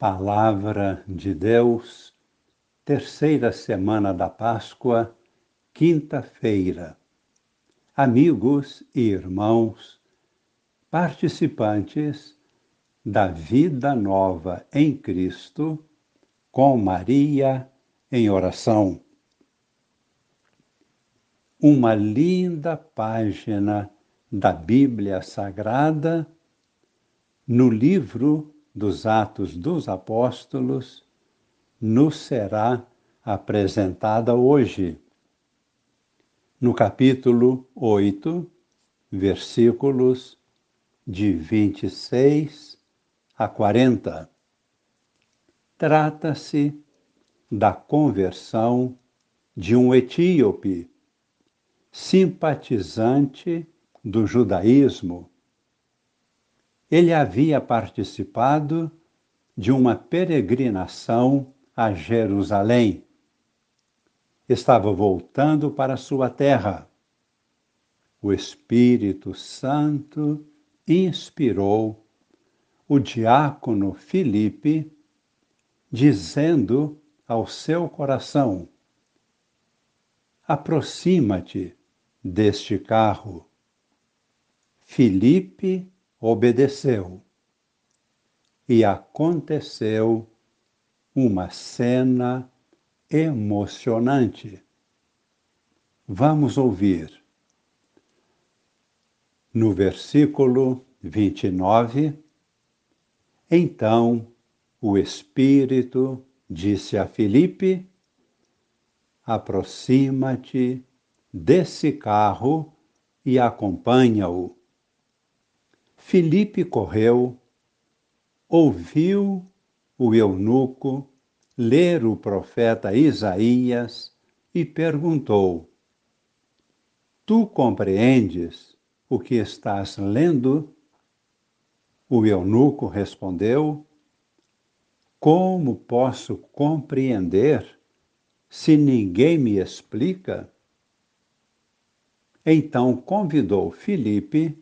Palavra de Deus, terceira semana da Páscoa, quinta-feira. Amigos e irmãos, participantes da vida nova em Cristo, com Maria em oração. Uma linda página da Bíblia Sagrada no livro dos Atos dos Apóstolos nos será apresentada hoje. No capítulo 8, versículos de 26 a 40. Trata-se da conversão de um etíope, simpatizante do judaísmo ele havia participado de uma peregrinação a Jerusalém. Estava voltando para sua terra. O Espírito Santo inspirou o diácono Filipe, dizendo ao seu coração: Aproxima-te deste carro. Filipe obedeceu. E aconteceu uma cena emocionante. Vamos ouvir. No versículo 29, então o Espírito disse a Filipe: aproxima-te desse carro e acompanha-o. Filipe correu, ouviu o eunuco ler o profeta Isaías e perguntou: Tu compreendes o que estás lendo? O eunuco respondeu: Como posso compreender se ninguém me explica? Então convidou Filipe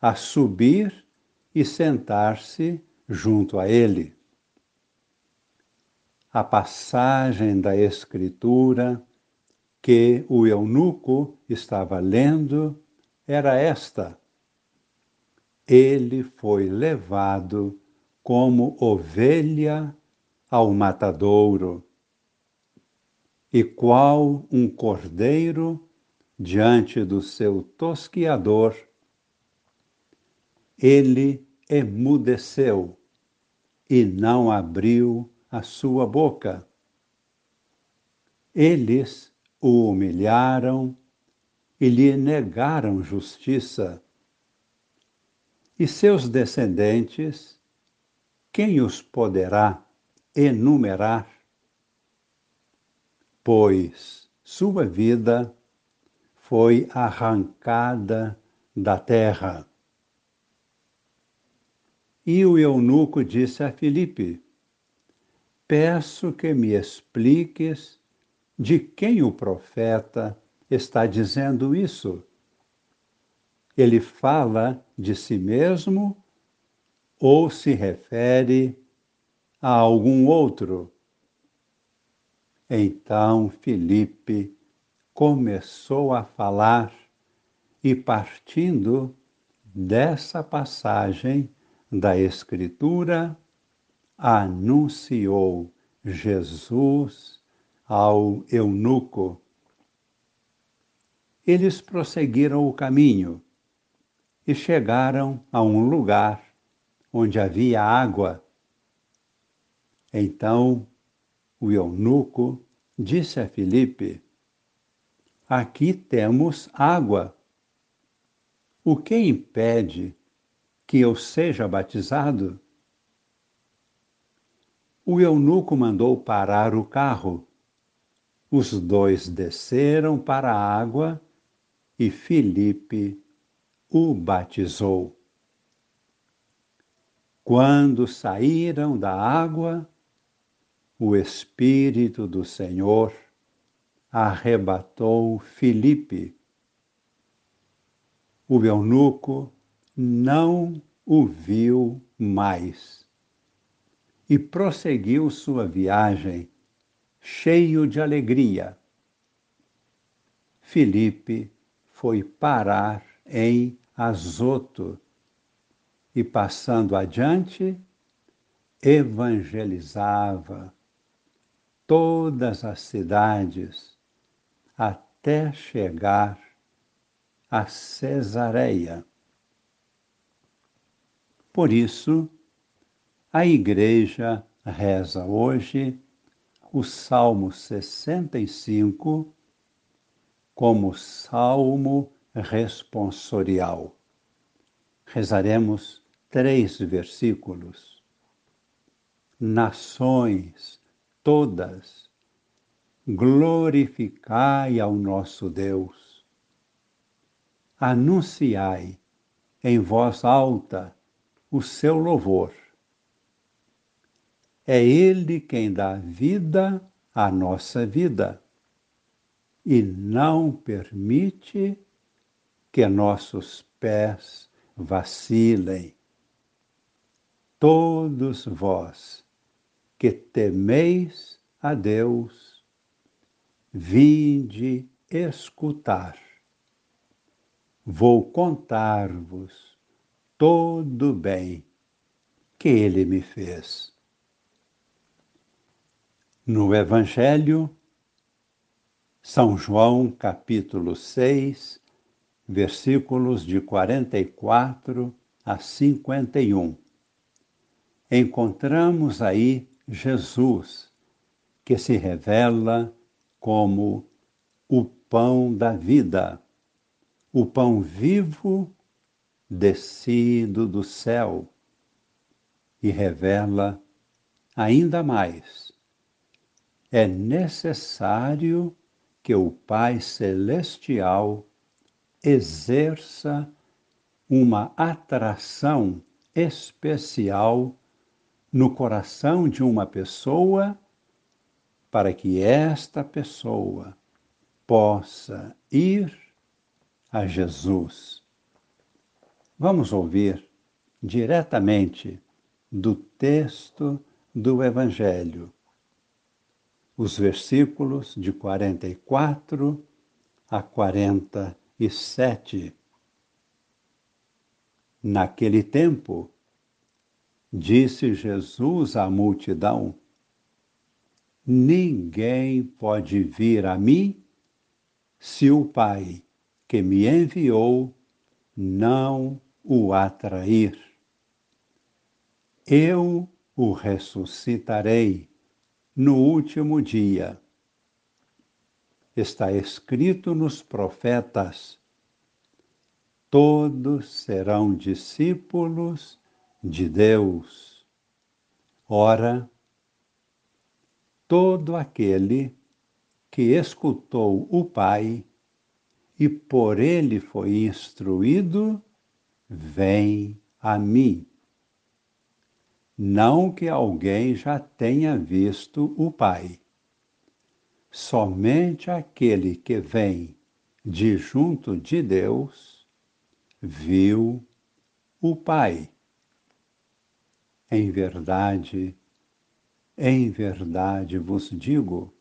a subir e sentar-se junto a ele. A passagem da Escritura que o eunuco estava lendo era esta: Ele foi levado como ovelha ao matadouro, e qual um cordeiro diante do seu tosquiador ele emudeceu e não abriu a sua boca. Eles o humilharam e lhe negaram justiça. E seus descendentes, quem os poderá enumerar? Pois sua vida foi arrancada da terra. E o eunuco disse a Filipe: Peço que me expliques de quem o profeta está dizendo isso. Ele fala de si mesmo ou se refere a algum outro? Então Filipe começou a falar e, partindo dessa passagem, da Escritura, anunciou Jesus ao eunuco. Eles prosseguiram o caminho e chegaram a um lugar onde havia água. Então o eunuco disse a Filipe: Aqui temos água. O que impede que eu seja batizado? O eunuco mandou parar o carro. Os dois desceram para a água e Filipe o batizou. Quando saíram da água, o Espírito do Senhor arrebatou Filipe. O eunuco não o viu mais. e prosseguiu sua viagem, cheio de alegria. Filipe foi parar em Azoto e, passando adiante, evangelizava todas as cidades até chegar a Cesareia. Por isso, a Igreja reza hoje o Salmo 65 como salmo responsorial. Rezaremos três versículos. Nações todas, glorificai ao nosso Deus. Anunciai em voz alta o seu louvor é Ele quem dá vida à nossa vida e não permite que nossos pés vacilem. Todos vós que temeis a Deus, vinde escutar. Vou contar-vos todo bem que Ele me fez. No Evangelho, São João, capítulo 6, versículos de 44 a 51. Encontramos aí Jesus, que se revela como o pão da vida, o pão vivo descido do céu, e revela ainda mais é necessário que o Pai Celestial exerça uma atração especial no coração de uma pessoa para que esta pessoa possa ir a Jesus. Vamos ouvir diretamente do texto do Evangelho os versículos de 44 a 47. Naquele tempo, disse Jesus à multidão: Ninguém pode vir a mim se o Pai que me enviou não o atrair. Eu o ressuscitarei no último dia. Está escrito nos profetas: todos serão discípulos de Deus. Ora, todo aquele que escutou o Pai e por ele foi instruído, vem a mim. Não que alguém já tenha visto o Pai. Somente aquele que vem de junto de Deus viu o Pai. Em verdade, em verdade vos digo: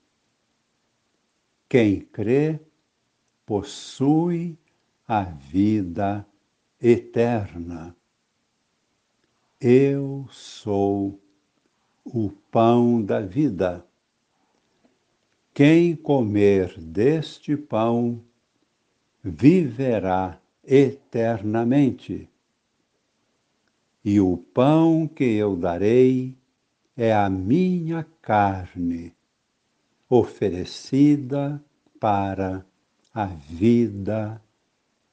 quem crê possui a vida eterna. Eu sou o pão da vida. Quem comer deste pão viverá eternamente. E o pão que eu darei é a minha carne, oferecida para a vida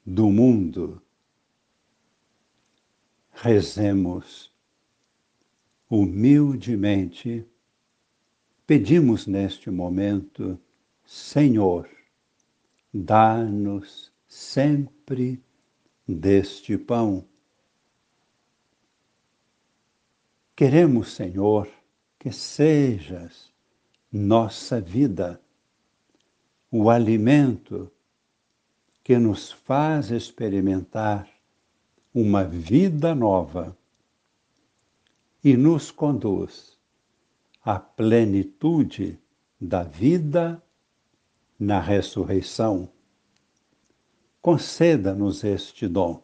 do mundo. Rezemos. Humildemente, pedimos neste momento, Senhor, dá-nos sempre deste pão. Queremos, Senhor, que sejas nossa vida, o alimento que nos faz experimentar uma vida nova e nos conduz a plenitude da vida na ressurreição. Conceda-nos este dom,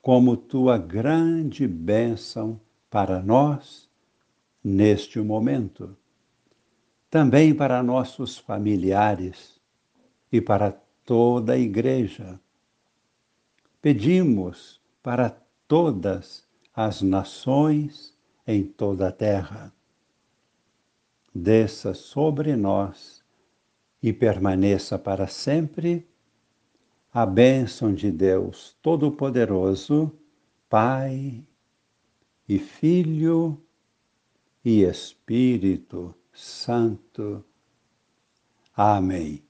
como tua grande bênção para nós neste momento, também para nossos familiares e para toda a Igreja. Pedimos para todas as nações em toda a terra. Desça sobre nós e permaneça para sempre a bênção de Deus Todo-Poderoso, Pai e Filho e Espírito Santo. Amém.